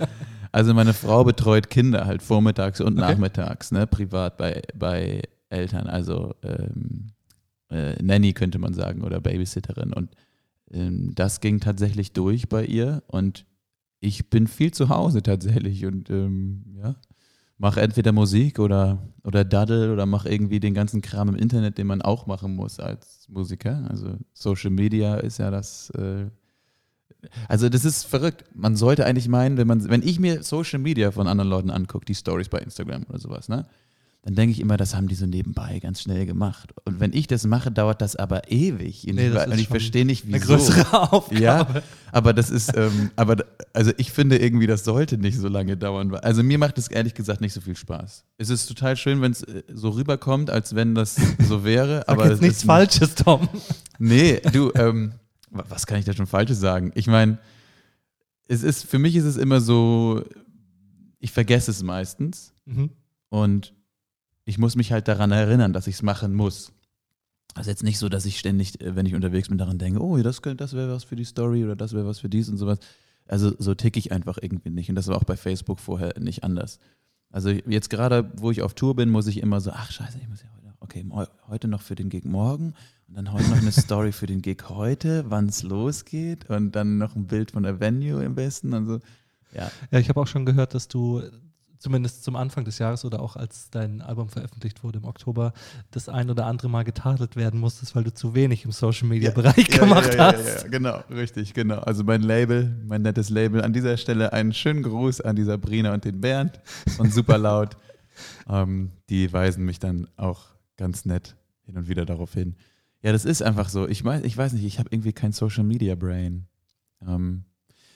Also meine Frau betreut Kinder halt vormittags und Okay. nachmittags, ne, privat bei, bei Eltern, also ähm, äh, Nanny könnte man sagen oder Babysitterin. Und ähm, das ging tatsächlich durch bei ihr und ich bin viel zu Hause tatsächlich und ähm, ja, mache entweder Musik oder, oder daddel oder mache irgendwie den ganzen Kram im Internet, den man auch machen muss als Musiker. Also Social Media ist ja das. Äh, also das ist verrückt. Man sollte eigentlich meinen, wenn man, wenn ich mir Social Media von anderen Leuten angucke, die Stories bei Instagram oder sowas, ne? Dann denke ich immer, das haben die so nebenbei ganz schnell gemacht. Und wenn ich das mache, dauert das aber ewig. Und Nee, ich, und ich verstehe nicht, eine wieso. größere Aufgabe? Ja, aber das ist, ähm, aber also ich finde irgendwie, das sollte nicht so lange dauern. Also mir macht es ehrlich gesagt nicht so viel Spaß. Es ist total schön, wenn es äh, so rüberkommt, als wenn das so wäre. Sag aber jetzt nichts ist, Falsches, Tom. Nee, du, ähm, was kann ich da schon Falsches sagen? Ich meine, es ist, für mich ist es immer so, ich vergesse es meistens Mhm. und ich muss mich halt daran erinnern, dass ich es machen muss. Also jetzt nicht so, dass ich ständig, äh, wenn ich unterwegs bin, daran denke, oh, das, das wäre was für die Story oder das wäre was für dies und sowas. Also so ticke ich einfach irgendwie nicht. Und das war auch bei Facebook vorher nicht anders. Also jetzt gerade, wo ich auf Tour bin, muss ich immer so, ach scheiße, ich muss ja heute, okay, heute noch für den Gig morgen und dann heute noch eine Story für den Gig heute, wann es losgeht und dann noch ein Bild von der Venue am besten und so. Ja, Ja, ich habe auch schon gehört, dass du zumindest zum Anfang des Jahres oder auch als dein Album veröffentlicht wurde im Oktober, das ein oder andere Mal getadelt werden musstest, weil du zu wenig im Social Media Bereich gemacht ja, hast. Ja, ja, genau, richtig, genau. Also mein Label, mein nettes Label. An dieser Stelle einen schönen Gruß an die Sabrina und den Bernd von Super Laut. ähm, die weisen mich dann auch ganz nett hin und wieder darauf hin. Ja, das ist einfach so. Ich weiß, ich weiß nicht, ich habe irgendwie kein Social Media Brain. Ähm,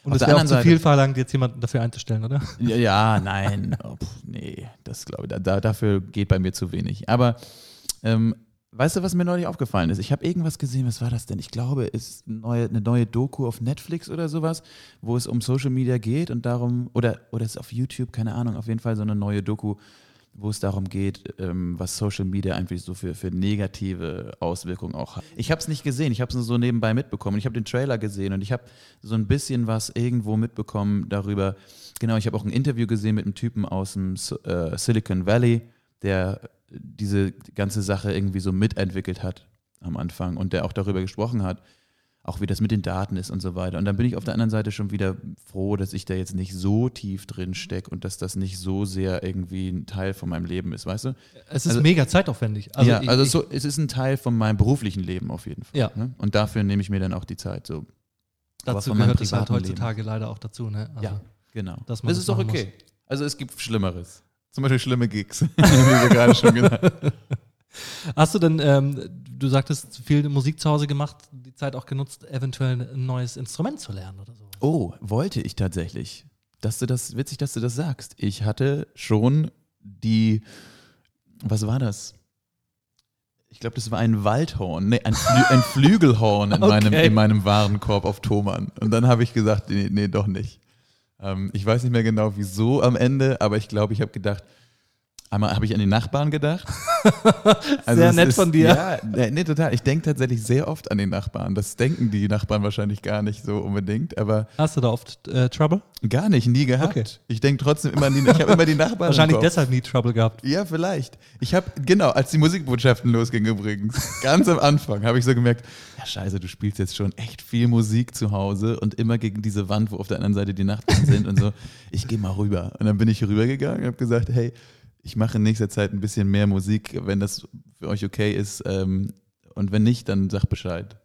Und es wäre auch zu Seite- viel verlangt, jetzt jemanden dafür einzustellen, oder? Ja, ja nein. Oh, pff, nee, das glaube ich, da, da, dafür geht bei mir zu wenig. Aber ähm, weißt du, was mir neulich aufgefallen ist? Ich habe irgendwas gesehen, was war das denn? Ich glaube, es ist eine neue, eine neue Doku auf Netflix oder sowas, wo es um Social Media geht und darum, oder, oder es ist auf YouTube, keine Ahnung, auf jeden Fall so eine neue Doku, wo es darum geht, ähm, was Social Media eigentlich so für, für negative Auswirkungen auch hat. Ich habe es nicht gesehen, ich habe es nur so nebenbei mitbekommen. Ich habe den Trailer gesehen und ich habe so ein bisschen was irgendwo mitbekommen darüber. Genau, ich habe auch ein Interview gesehen mit einem Typen aus dem äh, Silicon Valley, der diese ganze Sache irgendwie so mitentwickelt hat am Anfang und der auch darüber gesprochen hat, auch wie das mit den Daten ist und so weiter. Und dann bin ich auf der anderen Seite schon wieder froh, dass ich da jetzt nicht so tief drin stecke und dass das nicht so sehr irgendwie ein Teil von meinem Leben ist, weißt du? Es ist Also- mega zeitaufwendig. ja, ich- also ich, so, es ist ein Teil von meinem beruflichen Leben auf jeden Fall. Ja. Ne? Und dafür nehme ich mir dann auch die Zeit. So. Dazu gehört es halt heutzutage leider auch dazu. Ne? Also, Ja, genau. dass man das das ist doch okay. Also es gibt Schlimmeres. Zum Beispiel schlimme Gigs, wie wir gerade schon gesagt haben. Hast du denn, ähm, du sagtest, viel Musik zu Hause gemacht, die Zeit auch genutzt, eventuell ein neues Instrument zu lernen oder so? Oh, wollte ich tatsächlich. Dass du das, witzig, dass du das sagst. Ich hatte schon die, was war das? Ich glaube, das war ein Waldhorn, nee, ein, Flü ein Flügelhorn in, meinem, Okay. in meinem Warenkorb auf Thomann. Und dann habe ich gesagt, nee, nee doch nicht. Ähm, ich weiß nicht mehr genau, wieso am Ende, aber ich glaube, ich habe gedacht, einmal habe ich an die Nachbarn gedacht. Also Sehr nett von dir. Ja, nee, nee, total. Ich denke tatsächlich sehr oft an die Nachbarn. Das denken die Nachbarn wahrscheinlich gar nicht so unbedingt, aber Hast du da oft äh, Trouble? gar nicht, nie gehabt. Okay. Ich denke trotzdem immer an die, ich habe immer die Nachbarn. Wahrscheinlich deshalb nie Trouble gehabt. Ja, vielleicht. Ich habe, genau, als die Musikbotschaften losgingen übrigens, ganz am Anfang, habe ich so gemerkt, ja scheiße, du spielst jetzt schon echt viel Musik zu Hause und immer gegen diese Wand, wo auf der anderen Seite die Nachbarn sind und so, ich gehe mal rüber. Und dann bin ich rübergegangen und habe gesagt, hey, ich mache in nächster Zeit ein bisschen mehr Musik, wenn das für euch okay ist. Ähm, und wenn nicht, dann sag Bescheid.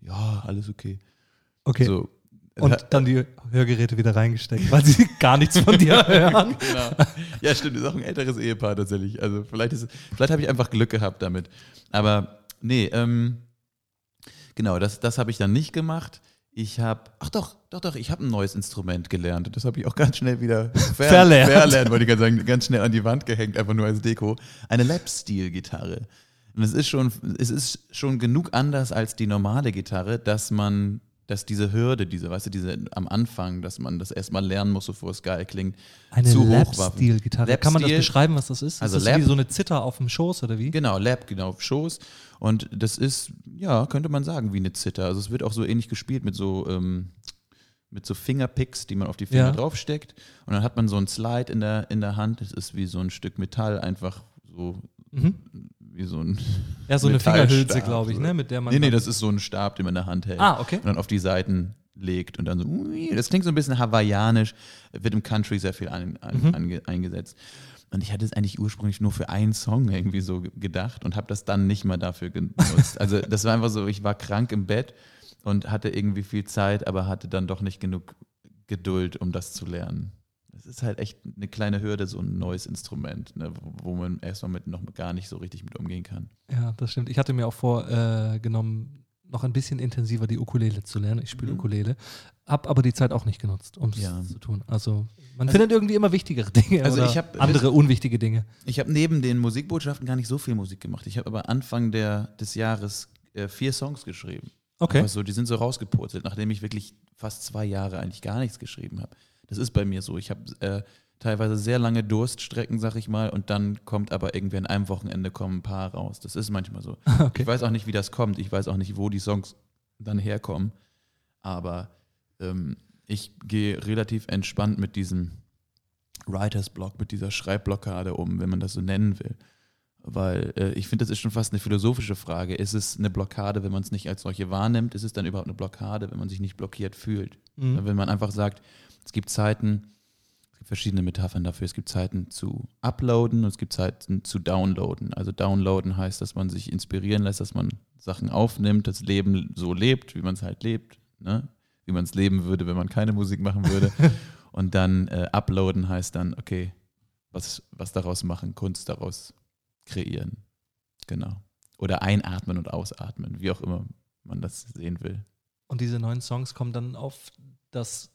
Ja, alles okay. Okay. So. Und dann die Hörgeräte wieder reingesteckt, weil sie gar nichts von dir hören. genau. Ja, stimmt, ist auch ein älteres Ehepaar tatsächlich. Also vielleicht ist, vielleicht habe ich einfach Glück gehabt damit. Aber nee, ähm, genau, das, das habe ich dann nicht gemacht. Ich habe, ach doch, doch, doch, ich habe ein neues Instrument gelernt. Das habe ich auch ganz schnell wieder ver Verlernt. verlernt, wollte ich gerade sagen, ganz schnell an die Wand gehängt, einfach nur als Deko. Eine Lap-Steel-Gitarre. Und es ist schon, es ist schon genug anders als die normale Gitarre, dass man, dass diese Hürde, diese, weißt du, diese am Anfang, dass man das erstmal lernen muss, bevor es geil klingt, Eine zu hoch war. Lap-Steel-Gitarre. Kann man das beschreiben, was das ist? Also ist das Lap- wie so eine Zither auf dem Schoß oder wie? Genau, Lab, genau, auf Schoß. Und das ist, ja, könnte man sagen, wie eine Zither. Also es wird auch so ähnlich gespielt mit so, ähm, mit so Fingerpicks, die man auf die Finger Ja. draufsteckt. Und dann hat man so ein Slide in der, in der Hand. Das ist wie so ein Stück Metall, einfach so, Mhm. wie so ein. Ja, so eine Fingerhülse, glaube ich, ne? Mit der man. Nee, nee, das ist so ein Stab, den man in der Hand hält. Ah, okay. Und dann auf die Seiten legt und dann so, das klingt so ein bisschen hawaiianisch, wird im Country sehr viel an, an, Mhm. ange, eingesetzt. Und ich hatte es eigentlich ursprünglich nur für einen Song irgendwie so ge- gedacht und habe das dann nicht mal dafür genutzt. Also das war einfach so, ich war krank im Bett und hatte irgendwie viel Zeit, aber hatte dann doch nicht genug Geduld, um das zu lernen. Es ist halt echt eine kleine Hürde, so ein neues Instrument, ne, wo, man erstmal mit noch gar nicht so richtig mit umgehen kann. Ja, das stimmt. Ich hatte mir auch vorgenommen, noch ein bisschen intensiver die Ukulele zu lernen. Ich spiele Mhm. Ukulele. Hab aber die Zeit auch nicht genutzt, um es Ja. zu tun. Also man Also- findet irgendwie immer wichtigere Dinge Also oder ich hab- andere unwichtige Dinge. Ich habe neben den Musikbotschaften gar nicht so viel Musik gemacht. Ich habe aber Anfang der, des Jahres äh, vier Songs geschrieben. Okay. So, die sind so rausgepurzelt, nachdem ich wirklich fast zwei Jahre eigentlich gar nichts geschrieben habe. Das ist bei mir so. Ich habe äh, teilweise sehr lange Durststrecken, sag ich mal, und dann kommt aber irgendwie an einem Wochenende kommen ein paar raus. Das ist manchmal so. Okay. Ich weiß auch nicht, wie das kommt. Ich weiß auch nicht, wo die Songs dann herkommen. Aber ähm, ich gehe relativ entspannt mit diesem Writers Block, mit dieser Schreibblockade um, wenn man das so nennen will. Weil äh, ich finde, das ist schon fast eine philosophische Frage. Ist es eine Blockade, wenn man es nicht als solche wahrnimmt? Ist es dann überhaupt eine Blockade, wenn man sich nicht blockiert fühlt? Mhm. Wenn man einfach sagt, es gibt Zeiten, es gibt verschiedene Metaphern dafür, es gibt Zeiten zu uploaden und es gibt Zeiten zu downloaden. Also downloaden heißt, dass man sich inspirieren lässt, dass man Sachen aufnimmt, das Leben so lebt, wie man es halt lebt, ne? wie man es leben würde, wenn man keine Musik machen würde. und dann äh, uploaden heißt dann, okay, was, was daraus machen, Kunst daraus kreieren. Genau. Oder einatmen und ausatmen, wie auch immer man das sehen will. Und diese neuen Songs kommen dann auf das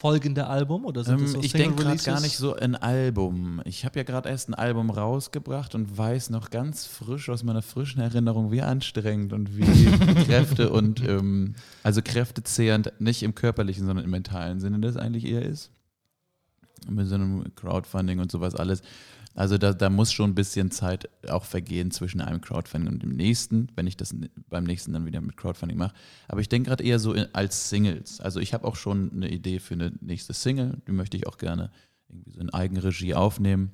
folgende Album oder sind das Ähm, so ich denke gerade gar nicht so ein Album. Ich habe ja gerade erst ein Album rausgebracht und weiß noch ganz frisch aus meiner frischen Erinnerung, wie anstrengend und wie Kräfte und ähm, also kräftezehrend, nicht im körperlichen, sondern im mentalen Sinne das eigentlich eher ist. Mit so einem Crowdfunding und sowas alles. Also da, da muss schon ein bisschen Zeit auch vergehen zwischen einem Crowdfunding und dem nächsten, wenn ich das beim nächsten dann wieder mit Crowdfunding mache. Aber ich denke gerade eher so als Singles. Also ich habe auch schon eine Idee für eine nächste Single, die möchte ich auch gerne irgendwie so in Eigenregie aufnehmen.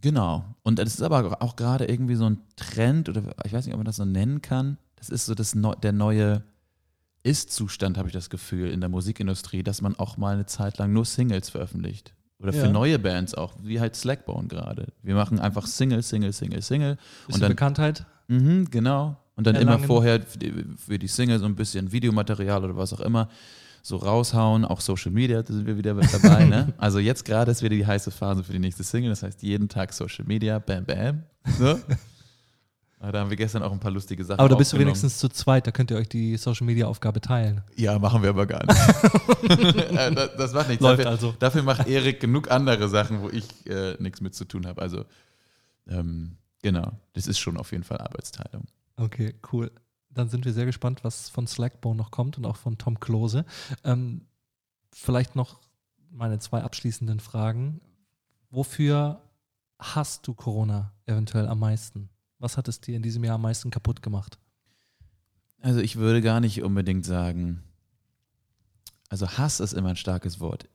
Genau. Und das ist aber auch gerade irgendwie so ein Trend, oder ich weiß nicht, ob man das so nennen kann. Das ist so das der neue Ist-Zustand, habe ich das Gefühl, in der Musikindustrie, dass man auch mal eine Zeit lang nur Singles veröffentlicht. Oder für Ja. neue Bands auch, wie halt Slackbone gerade. Wir machen einfach Single, Single, Single, Single. Bisschen und dann, Bekanntheit. Mhm, genau. Und dann immer Erlangen. vorher für die, für die Single so ein bisschen Videomaterial oder was auch immer so raushauen, auch Social Media, da sind wir wieder dabei. ne? Also jetzt gerade ist wieder die heiße Phase für die nächste Single, das heißt jeden Tag Social Media, bam, bam. So. Aber da haben wir gestern auch ein paar lustige Sachen Aber da bist du wenigstens zu zweit, da könnt ihr euch die Social-Media-Aufgabe teilen. Ja, machen wir aber gar nicht. Äh, das, das macht nichts. Läuft dafür, also. dafür macht Erik genug andere Sachen, wo ich äh, nichts mit zu tun habe. Also, ähm, Genau, das ist schon auf jeden Fall Arbeitsteilung. Okay, cool. Dann sind wir sehr gespannt, was von Slackbone noch kommt und auch von Tom Klose. Ähm, vielleicht noch meine zwei abschließenden Fragen. Wofür hast du Corona eventuell am meisten? Was hat es dir in diesem Jahr am meisten kaputt gemacht? Also ich würde gar nicht unbedingt sagen, also Hass ist immer ein starkes Wort.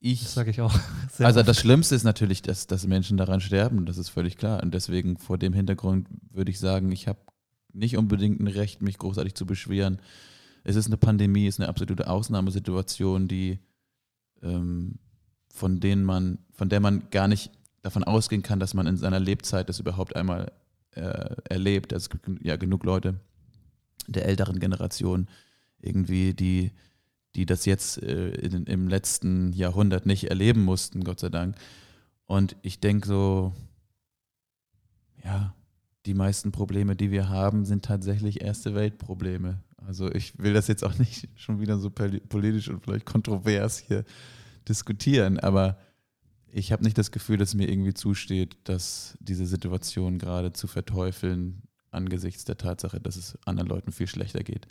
Ich, Das sage ich auch. Sehr also oft. das Schlimmste ist natürlich, dass, dass Menschen daran sterben, das ist völlig klar. Und deswegen vor dem Hintergrund würde ich sagen, ich habe nicht unbedingt ein Recht, mich großartig zu beschweren. Es ist eine Pandemie, es ist eine absolute Ausnahmesituation, die ähm, von denen man, von der man gar nicht davon ausgehen kann, dass man in seiner Lebzeit das überhaupt einmal äh, erlebt. Also es gibt ja genug Leute der älteren Generation irgendwie, die, die das jetzt äh, in, im letzten Jahrhundert nicht erleben mussten, Gott sei Dank. Und ich denke so, ja, die meisten Probleme, die wir haben, sind tatsächlich erste Weltprobleme. Also ich will das jetzt auch nicht schon wieder so poli- politisch und vielleicht kontrovers hier diskutieren, aber ich habe nicht das Gefühl, dass mir irgendwie zusteht, dass diese Situation gerade zu verteufeln angesichts der Tatsache, dass es anderen Leuten viel schlechter geht.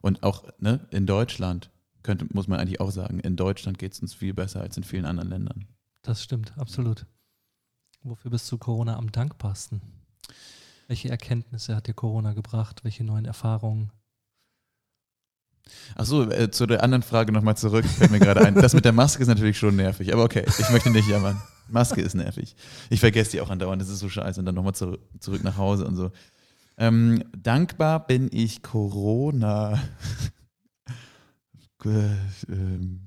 Und auch ne, in Deutschland, könnte, muss man eigentlich auch sagen, in Deutschland geht es uns viel besser als in vielen anderen Ländern. Das stimmt, absolut. Wofür bist du Corona am dankbarsten? Welche Erkenntnisse hat dir Corona gebracht? Welche neuen Erfahrungen? Achso, äh, zu der anderen Frage nochmal zurück, fällt mir gerade ein. Das mit der Maske ist natürlich schon nervig, aber okay, ich möchte nicht jammern. Maske ist nervig. Ich vergesse die auch andauernd, das ist so scheiße und dann nochmal zurück, zurück nach Hause und so. Ähm, dankbar bin ich Corona. Äh, ähm,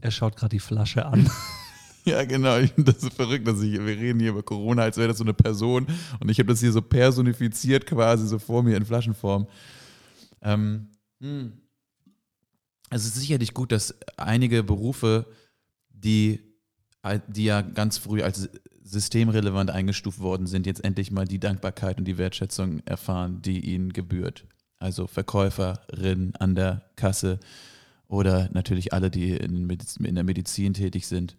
Er schaut gerade die Flasche an. Ja, genau. Ich finde das so verrückt, dass ich, wir reden hier über Corona, als wäre das so eine Person und ich habe das hier so personifiziert quasi so vor mir in Flaschenform. Ähm, hm. Es ist sicherlich gut, dass einige Berufe, die, die ja ganz früh als systemrelevant eingestuft worden sind, jetzt endlich mal die Dankbarkeit und die Wertschätzung erfahren, die ihnen gebührt. Also Verkäuferinnen an der Kasse oder natürlich alle, die in, in der Medizin tätig sind.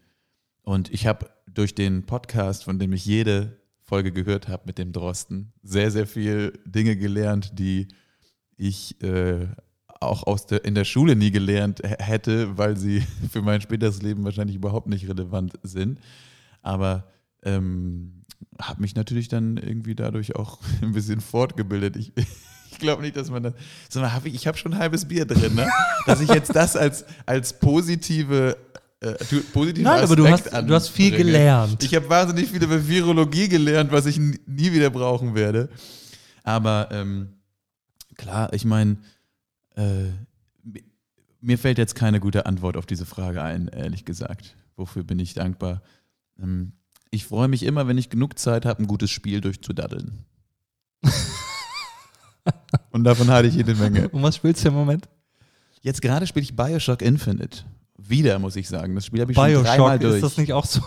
Und ich habe durch den Podcast, von dem ich jede Folge gehört habe mit dem Drosten, sehr, sehr viel Dinge gelernt, die ich äh, auch aus der, in der Schule nie gelernt hätte, weil sie für mein späteres Leben wahrscheinlich überhaupt nicht relevant sind. Aber ähm, habe mich natürlich dann irgendwie dadurch auch ein bisschen fortgebildet. Ich, ich glaube nicht, dass man das. Mal, hab ich, ich habe schon ein halbes Bier drin, ne? Dass ich jetzt das als, als positive. Äh, positiven Nein, aber du Aspekt hast, du hast viel gelernt. Ich habe wahnsinnig viel über Virologie gelernt, was ich nie wieder brauchen werde. Aber ähm, klar, ich meine, äh, mi- mir fällt jetzt keine gute Antwort auf diese Frage ein, ehrlich gesagt. Wofür bin ich dankbar? Ähm, ich freue mich immer, wenn ich genug Zeit habe, ein gutes Spiel durchzudaddeln. Und davon hatte ich jede Menge. Und was spielst du im Moment? Jetzt gerade spiele ich Bioshock Infinite. Wieder, muss ich sagen. Das Spiel habe ich schon dreimal Bioshock, durch. ist das nicht auch so?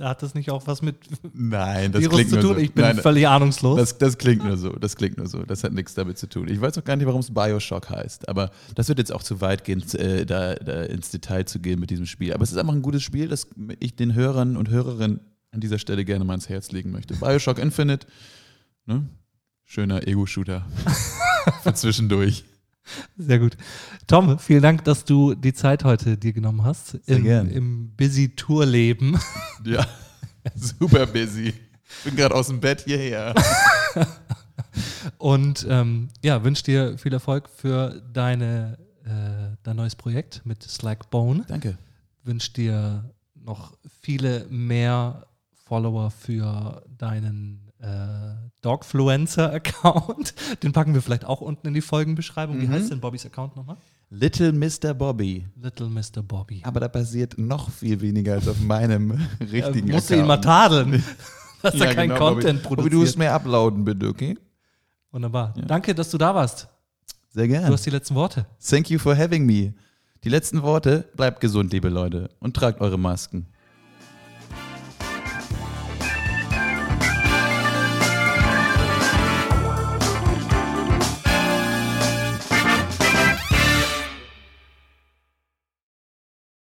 Hat das nicht auch was mit Nein, das Virus klingt zu nur tun? so. Ich bin Nein, völlig ahnungslos. Das, das klingt nur so, das klingt nur so. Das hat nichts damit zu tun. Ich weiß auch gar nicht, warum es Bioshock heißt, aber das wird jetzt auch zu weit gehen, äh, da, da ins Detail zu gehen mit diesem Spiel. Aber es ist einfach ein gutes Spiel, das ich den Hörern und Hörerinnen an dieser Stelle gerne mal ins Herz legen möchte. Bioshock Infinite, ne? schöner Ego-Shooter für zwischendurch. Sehr gut. Tom, vielen Dank, dass du die Zeit heute dir genommen hast. Sehr Im, gern. Im Busy-Tour-Leben. Ja, super busy. Bin gerade aus dem Bett hierher. Und ähm, ja, wünsche dir viel Erfolg für deine, äh, dein neues Projekt mit Slackbone. Danke. Wünsche dir noch viele mehr Follower für deinen äh, Dogfluencer-Account. Den packen wir vielleicht auch unten in die Folgenbeschreibung. Wie Mhm. heißt denn Bobbys Account nochmal? Little Mr. Bobby. Little Mr. Bobby. Aber da passiert noch viel weniger als auf meinem richtigen Äh, musst du ihn mal Account. tadeln, dass er Ja, kein genau, Content Bobby. Bobby, produziert. du musst mehr uploaden, bitte, okay? Wunderbar. Ja. Danke, dass du da warst. Sehr Du gerne. hast die letzten Worte. Thank you for having me. Die letzten Worte, bleibt gesund, liebe Leute, und tragt eure Masken.